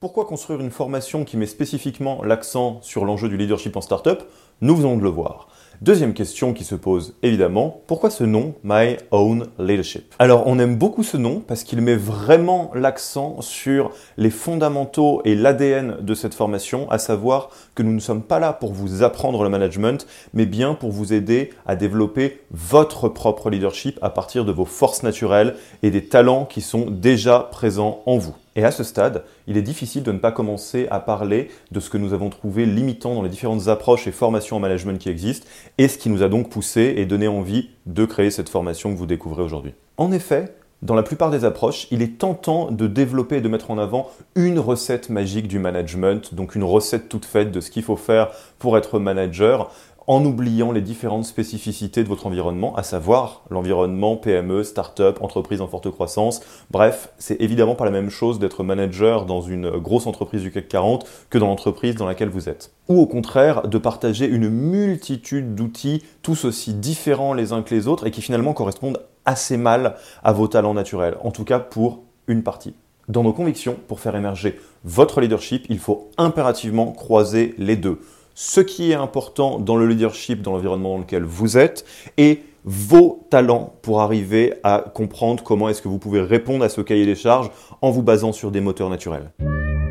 Pourquoi construire une formation qui met spécifiquement l'accent sur l'enjeu du leadership en startup? Nous venons de le voir. Deuxième question qui se pose évidemment, pourquoi ce nom My Own Leadership? Alors on aime beaucoup ce nom parce qu'il met vraiment l'accent sur les fondamentaux et l'ADN de cette formation, à savoir que nous ne sommes pas là pour vous apprendre le management, mais bien pour vous aider à développer votre propre leadership à partir de vos forces naturelles et des talents qui sont déjà présents en vous. Et à ce stade, il est difficile de ne pas commencer à parler de ce que nous avons trouvé limitant dans les différentes approches et formations en management qui existent, et ce qui nous a donc poussé et donné envie de créer cette formation que vous découvrez aujourd'hui. En effet, dans la plupart des approches, il est tentant de développer et de mettre en avant une recette magique du management, donc une recette toute faite de ce qu'il faut faire pour être manager, en oubliant les différentes spécificités de votre environnement, à savoir l'environnement PME, start-up, entreprise en forte croissance. Bref, c'est évidemment pas la même chose d'être manager dans une grosse entreprise du CAC 40 que dans l'entreprise dans laquelle vous êtes. Ou au contraire, de partager une multitude d'outils, tous aussi différents les uns que les autres et qui finalement correspondent assez mal à vos talents naturels, en tout cas pour une partie. Dans nos convictions, pour faire émerger votre leadership, il faut impérativement croiser les deux ce qui est important dans le leadership, dans l'environnement dans lequel vous êtes, et vos talents pour arriver à comprendre comment est-ce que vous pouvez répondre à ce cahier des charges en vous basant sur des moteurs naturels.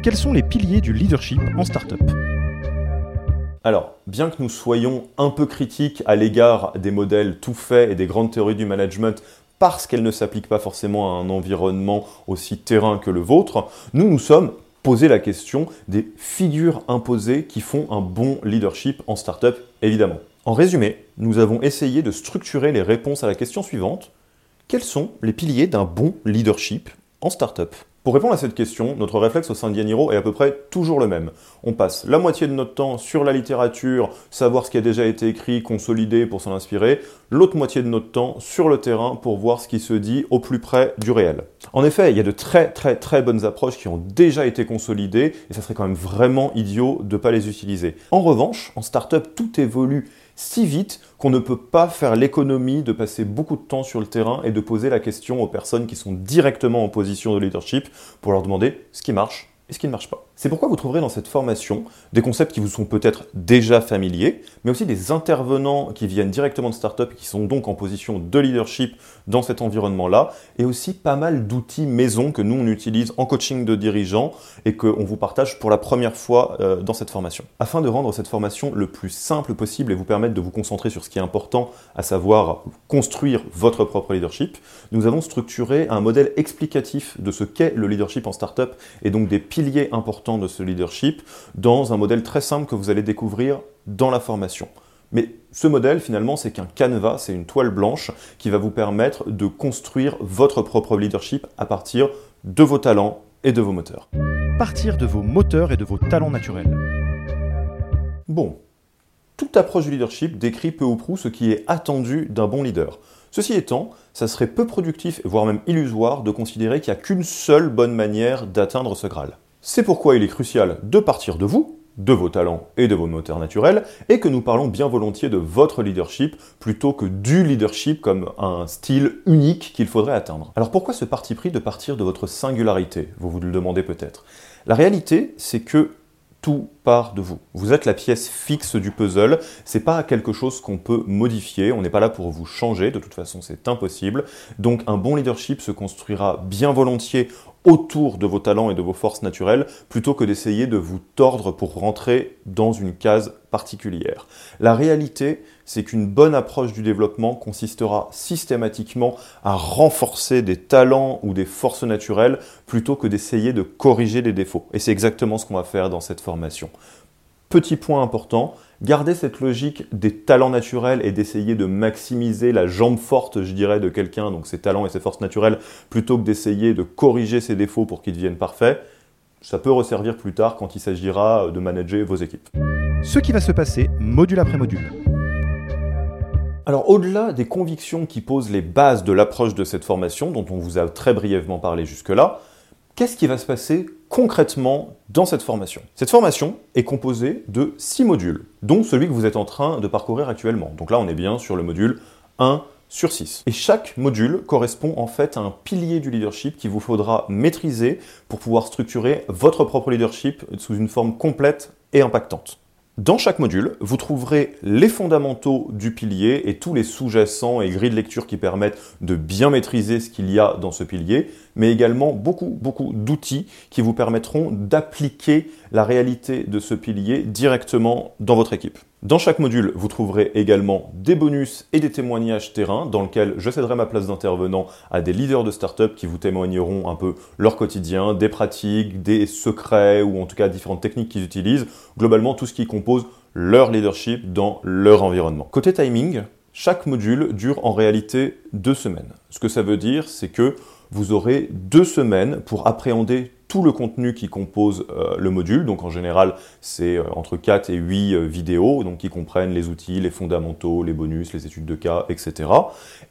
Quels sont les piliers du leadership en startup? Alors, bien que nous soyons un peu critiques à l'égard des modèles tout faits et des grandes théories du management parce qu'elles ne s'appliquent pas forcément à un environnement aussi terrain que le vôtre, nous nous sommes poser la question des figures imposées qui font un bon leadership en startup, évidemment. En résumé, nous avons essayé de structurer les réponses à la question suivante. Quels sont les piliers d'un bon leadership en startup? Pour répondre à cette question, notre réflexe au sein de Yaniro est à peu près toujours le même. On passe la moitié de notre temps sur la littérature, savoir ce qui a déjà été écrit, consolider pour s'en inspirer, l'autre moitié de notre temps sur le terrain pour voir ce qui se dit au plus près du réel. En effet, il y a de très très très bonnes approches qui ont déjà été consolidées et ça serait quand même vraiment idiot de ne pas les utiliser. En revanche, en startup, tout évolue si vite qu'on ne peut pas faire l'économie de passer beaucoup de temps sur le terrain et de poser la question aux personnes qui sont directement en position de leadership pour leur demander ce qui marche et ce qui ne marche pas. C'est pourquoi vous trouverez dans cette formation des concepts qui vous sont peut-être déjà familiers, mais aussi des intervenants qui viennent directement de start-up et qui sont donc en position de leadership dans cet environnement-là, et aussi pas mal d'outils maison que nous on utilise en coaching de dirigeants et qu'on vous partage pour la première fois euh, dans cette formation. Afin de rendre cette formation le plus simple possible et vous permettre de vous concentrer sur ce qui est important, à savoir construire votre propre leadership, nous avons structuré un modèle explicatif de ce qu'est le leadership en start-up et donc des piliers importants de ce leadership dans un modèle très simple que vous allez découvrir dans la formation. Mais ce modèle, finalement, c'est qu'un canevas, c'est une toile blanche qui va vous permettre de construire votre propre leadership à partir de vos talents et de vos moteurs. Partir de vos moteurs et de vos talents naturels. Bon, toute approche du leadership décrit peu ou prou ce qui est attendu d'un bon leader. Ceci étant, ça serait peu productif, voire même illusoire, de considérer qu'il n'y a qu'une seule bonne manière d'atteindre ce Graal. C'est pourquoi il est crucial de partir de vous, de vos talents et de vos moteurs naturels, et que nous parlons bien volontiers de votre leadership plutôt que du leadership comme un style unique qu'il faudrait atteindre. Alors pourquoi ce parti pris de partir de votre singularité? Vous vous le demandez peut-être. La réalité, c'est que tout part de vous. Vous êtes la pièce fixe du puzzle, c'est pas quelque chose qu'on peut modifier, on n'est pas là pour vous changer, de toute façon c'est impossible. Donc un bon leadership se construira bien volontiers autour de vos talents et de vos forces naturelles plutôt que d'essayer de vous tordre pour rentrer dans une case particulière. La réalité, c'est qu'une bonne approche du développement consistera systématiquement à renforcer des talents ou des forces naturelles plutôt que d'essayer de corriger des défauts. Et c'est exactement ce qu'on va faire dans cette formation. Petit point important, garder cette logique des talents naturels et d'essayer de maximiser la jambe forte, je dirais, de quelqu'un, donc ses talents et ses forces naturelles, plutôt que d'essayer de corriger ses défauts pour qu'ils deviennent parfaits, ça peut resservir plus tard quand il s'agira de manager vos équipes. Ce qui va se passer module après module. Alors au-delà des convictions qui posent les bases de l'approche de cette formation, dont on vous a très brièvement parlé jusque-là, qu'est-ce qui va se passer concrètement dans cette formation? Cette formation est composée de six modules, dont celui que vous êtes en train de parcourir actuellement. Donc là, on est bien sur le module 1, sur 6. Et chaque module correspond en fait à un pilier du leadership qu'il vous faudra maîtriser pour pouvoir structurer votre propre leadership sous une forme complète et impactante. Dans chaque module, vous trouverez les fondamentaux du pilier et tous les sous-jacents et grilles de lecture qui permettent de bien maîtriser ce qu'il y a dans ce pilier, mais également beaucoup, d'outils qui vous permettront d'appliquer la réalité de ce pilier directement dans votre équipe. Dans chaque module, vous trouverez également des bonus et des témoignages terrain dans lesquels je céderai ma place d'intervenant à des leaders de start-up qui vous témoigneront un peu leur quotidien, des pratiques, des secrets ou en tout cas différentes techniques qu'ils utilisent, globalement tout ce qui compose leur leadership dans leur environnement. Côté timing, chaque module dure en réalité deux semaines. Ce que ça veut dire, c'est que vous aurez deux semaines pour appréhender tout le contenu qui compose euh, le module. Donc en général, c'est euh, entre 4 et 8 euh, vidéos, donc qui comprennent les outils, les fondamentaux, les bonus, les études de cas, etc.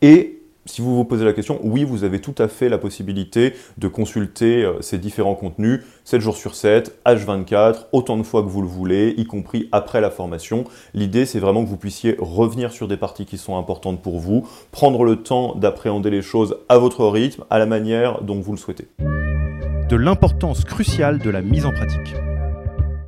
Et si vous vous posez la question, oui, vous avez tout à fait la possibilité de consulter ces différents contenus 7 jours sur 7, H24, autant de fois que vous le voulez, y compris après la formation. L'idée, c'est vraiment que vous puissiez revenir sur des parties qui sont importantes pour vous, prendre le temps d'appréhender les choses à votre rythme, à la manière dont vous le souhaitez de l'importance cruciale de la mise en pratique.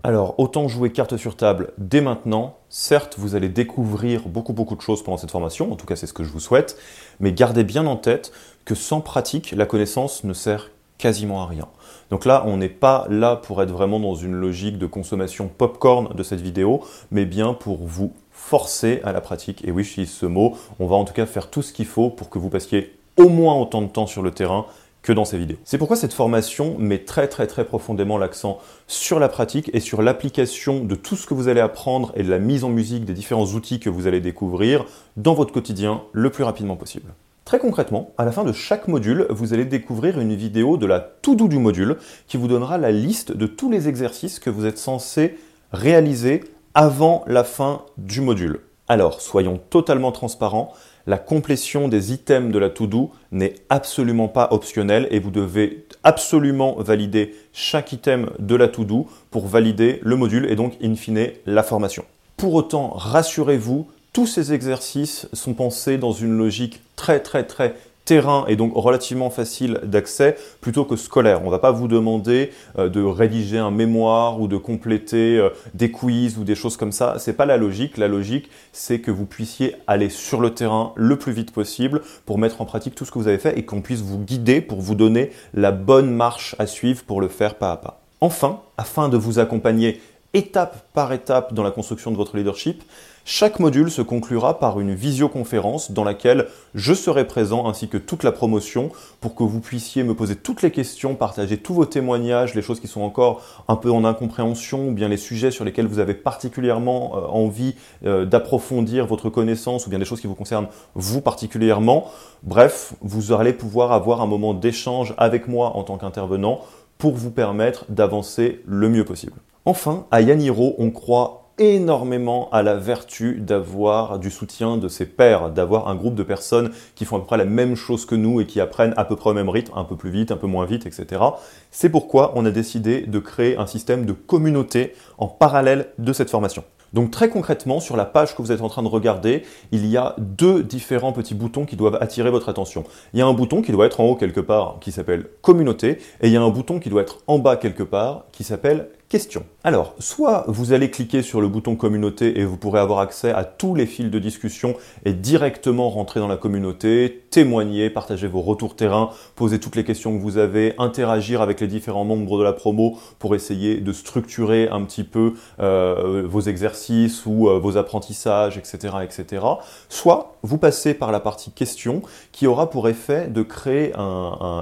Alors, autant jouer carte sur table dès maintenant. Certes, vous allez découvrir beaucoup beaucoup de choses pendant cette formation, en tout cas c'est ce que je vous souhaite, mais gardez bien en tête que sans pratique, la connaissance ne sert quasiment à rien. Donc là, on n'est pas là pour être vraiment dans une logique de consommation popcorn de cette vidéo, mais bien pour vous forcer à la pratique. Et oui, je ce mot, on va en tout cas faire tout ce qu'il faut pour que vous passiez au moins autant de temps sur le terrain que dans ces vidéos. C'est pourquoi cette formation met très très très profondément l'accent sur la pratique et sur l'application de tout ce que vous allez apprendre et de la mise en musique des différents outils que vous allez découvrir dans votre quotidien le plus rapidement possible. Très concrètement, à la fin de chaque module, vous allez découvrir une vidéo de la to-do du module qui vous donnera la liste de tous les exercices que vous êtes censé réaliser avant la fin du module. Alors, soyons totalement transparents, la complétion des items de la to-do n'est absolument pas optionnelle et vous devez absolument valider chaque item de la to-do pour valider le module et donc in fine la formation. Pour autant, rassurez-vous, tous ces exercices sont pensés dans une logique très très très terrain et donc relativement facile d'accès plutôt que scolaire. On ne va pas vous demander euh, de rédiger un mémoire ou de compléter euh, des quiz ou des choses comme ça. C'est pas la logique. La logique, c'est que vous puissiez aller sur le terrain le plus vite possible pour mettre en pratique tout ce que vous avez fait et qu'on puisse vous guider pour vous donner la bonne marche à suivre pour le faire pas à pas. Enfin, afin de vous accompagner étape par étape dans la construction de votre leadership, chaque module se conclura par une visioconférence dans laquelle je serai présent ainsi que toute la promotion pour que vous puissiez me poser toutes les questions, partager tous vos témoignages, les choses qui sont encore un peu en incompréhension ou bien les sujets sur lesquels vous avez particulièrement euh, envie euh, d'approfondir votre connaissance ou bien des choses qui vous concernent vous particulièrement. Bref, vous allez pouvoir avoir un moment d'échange avec moi en tant qu'intervenant pour vous permettre d'avancer le mieux possible. Enfin, à Yaniro, on croit énormément à la vertu d'avoir du soutien de ses pairs, d'avoir un groupe de personnes qui font à peu près la même chose que nous et qui apprennent à peu près au même rythme, un peu plus vite, un peu moins vite, etc. C'est pourquoi on a décidé de créer un système de communauté en parallèle de cette formation. Donc très concrètement, sur la page que vous êtes en train de regarder, il y a deux différents petits boutons qui doivent attirer votre attention. Il y a un bouton qui doit être en haut quelque part qui s'appelle Communauté et il y a un bouton qui doit être en bas quelque part qui s'appelle Question. Alors, soit vous allez cliquer sur le bouton communauté et vous pourrez avoir accès à tous les fils de discussion et directement rentrer dans la communauté, témoigner, partager vos retours terrain, poser toutes les questions que vous avez, interagir avec les différents membres de la promo pour essayer de structurer un petit peu euh, vos exercices ou euh, vos apprentissages, etc., etc. Soit vous passez par la partie question qui aura pour effet de créer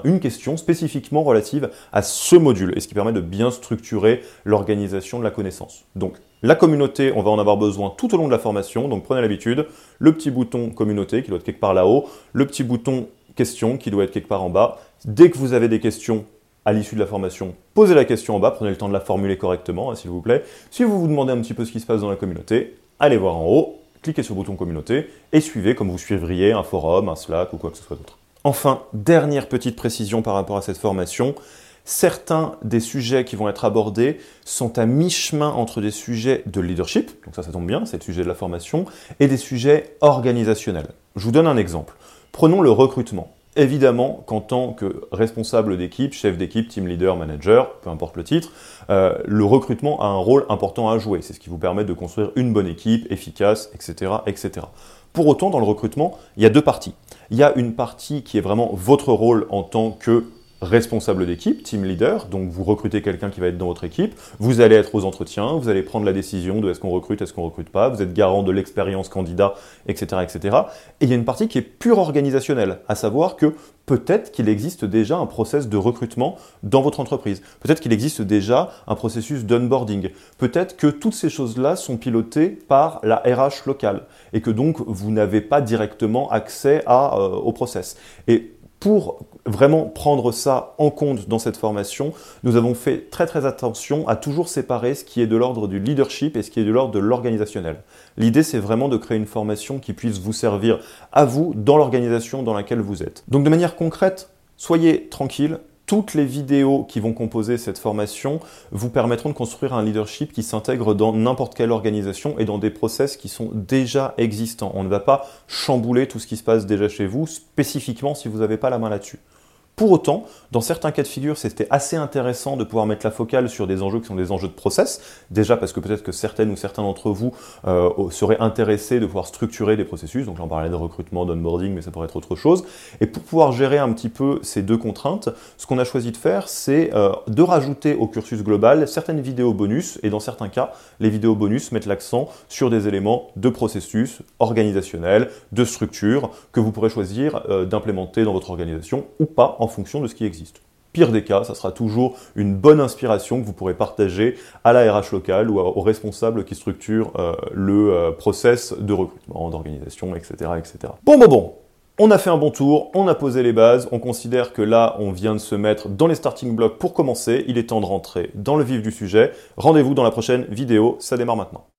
une question spécifiquement relative à ce module et ce qui permet de bien structurer l'organisation de la connaissance. Donc la communauté, on va en avoir besoin tout au long de la formation, donc prenez l'habitude, le petit bouton communauté qui doit être quelque part là-haut, le petit bouton question qui doit être quelque part en bas. Dès que vous avez des questions à l'issue de la formation, posez la question en bas, prenez le temps de la formuler correctement, hein, s'il vous plaît. Si vous vous demandez un petit peu ce qui se passe dans la communauté, allez voir en haut, cliquez sur le bouton communauté et suivez comme vous suivriez un forum, un Slack ou quoi que ce soit d'autre. Enfin, dernière petite précision par rapport à cette formation, certains des sujets qui vont être abordés sont à mi-chemin entre des sujets de leadership, donc ça ça tombe bien, c'est le sujet de la formation, et des sujets organisationnels. Je vous donne un exemple. Prenons le recrutement. Évidemment qu'en tant que responsable d'équipe, chef d'équipe, team leader, manager, peu importe le titre, euh, le recrutement a un rôle important à jouer. C'est ce qui vous permet de construire une bonne équipe, efficace, etc., etc. Pour autant, dans le recrutement, il y a deux parties. Il y a une partie qui est vraiment votre rôle en tant que responsable d'équipe, team leader, donc vous recrutez quelqu'un qui va être dans votre équipe, vous allez être aux entretiens, vous allez prendre la décision de est-ce qu'on recrute, est-ce qu'on recrute pas, vous êtes garant de l'expérience candidat, etc., etc. Et il y a une partie qui est pure organisationnelle, à savoir que peut-être qu'il existe déjà un process de recrutement dans votre entreprise, peut-être qu'il existe déjà un processus d'onboarding, peut-être que toutes ces choses-là sont pilotées par la RH locale et que donc vous n'avez pas directement accès à, euh, au process. Et pour vraiment prendre ça en compte dans cette formation, nous avons fait très très attention à toujours séparer ce qui est de l'ordre du leadership et ce qui est de l'ordre de l'organisationnel. L'idée, c'est vraiment de créer une formation qui puisse vous servir à vous dans l'organisation dans laquelle vous êtes. Donc de manière concrète, soyez tranquille, toutes les vidéos qui vont composer cette formation vous permettront de construire un leadership qui s'intègre dans n'importe quelle organisation et dans des process qui sont déjà existants. On ne va pas chambouler tout ce qui se passe déjà chez vous, spécifiquement si vous n'avez pas la main là-dessus. Pour autant, dans certains cas de figure, c'était assez intéressant de pouvoir mettre la focale sur des enjeux qui sont des enjeux de process. Déjà parce que peut-être que certaines ou certains d'entre vous euh, seraient intéressés de pouvoir structurer des processus. Donc j'en parlais de recrutement, d'onboarding, mais ça pourrait être autre chose. Et pour pouvoir gérer un petit peu ces deux contraintes, ce qu'on a choisi de faire, c'est euh, de rajouter au cursus global certaines vidéos bonus. Et dans certains cas, les vidéos bonus mettent l'accent sur des éléments de processus organisationnel, de structure, que vous pourrez choisir euh, d'implémenter dans votre organisation ou pas en fonction de ce qui existe. Pire des cas, ça sera toujours une bonne inspiration que vous pourrez partager à la RH locale ou aux responsables qui structurent euh, le euh, process de recrutement, d'organisation, etc., etc. Bon, bon, bon, on a fait un bon tour, on a posé les bases, on considère que là, on vient de se mettre dans les starting blocks pour commencer. Il est temps de rentrer dans le vif du sujet. Rendez-vous dans la prochaine vidéo, ça démarre maintenant.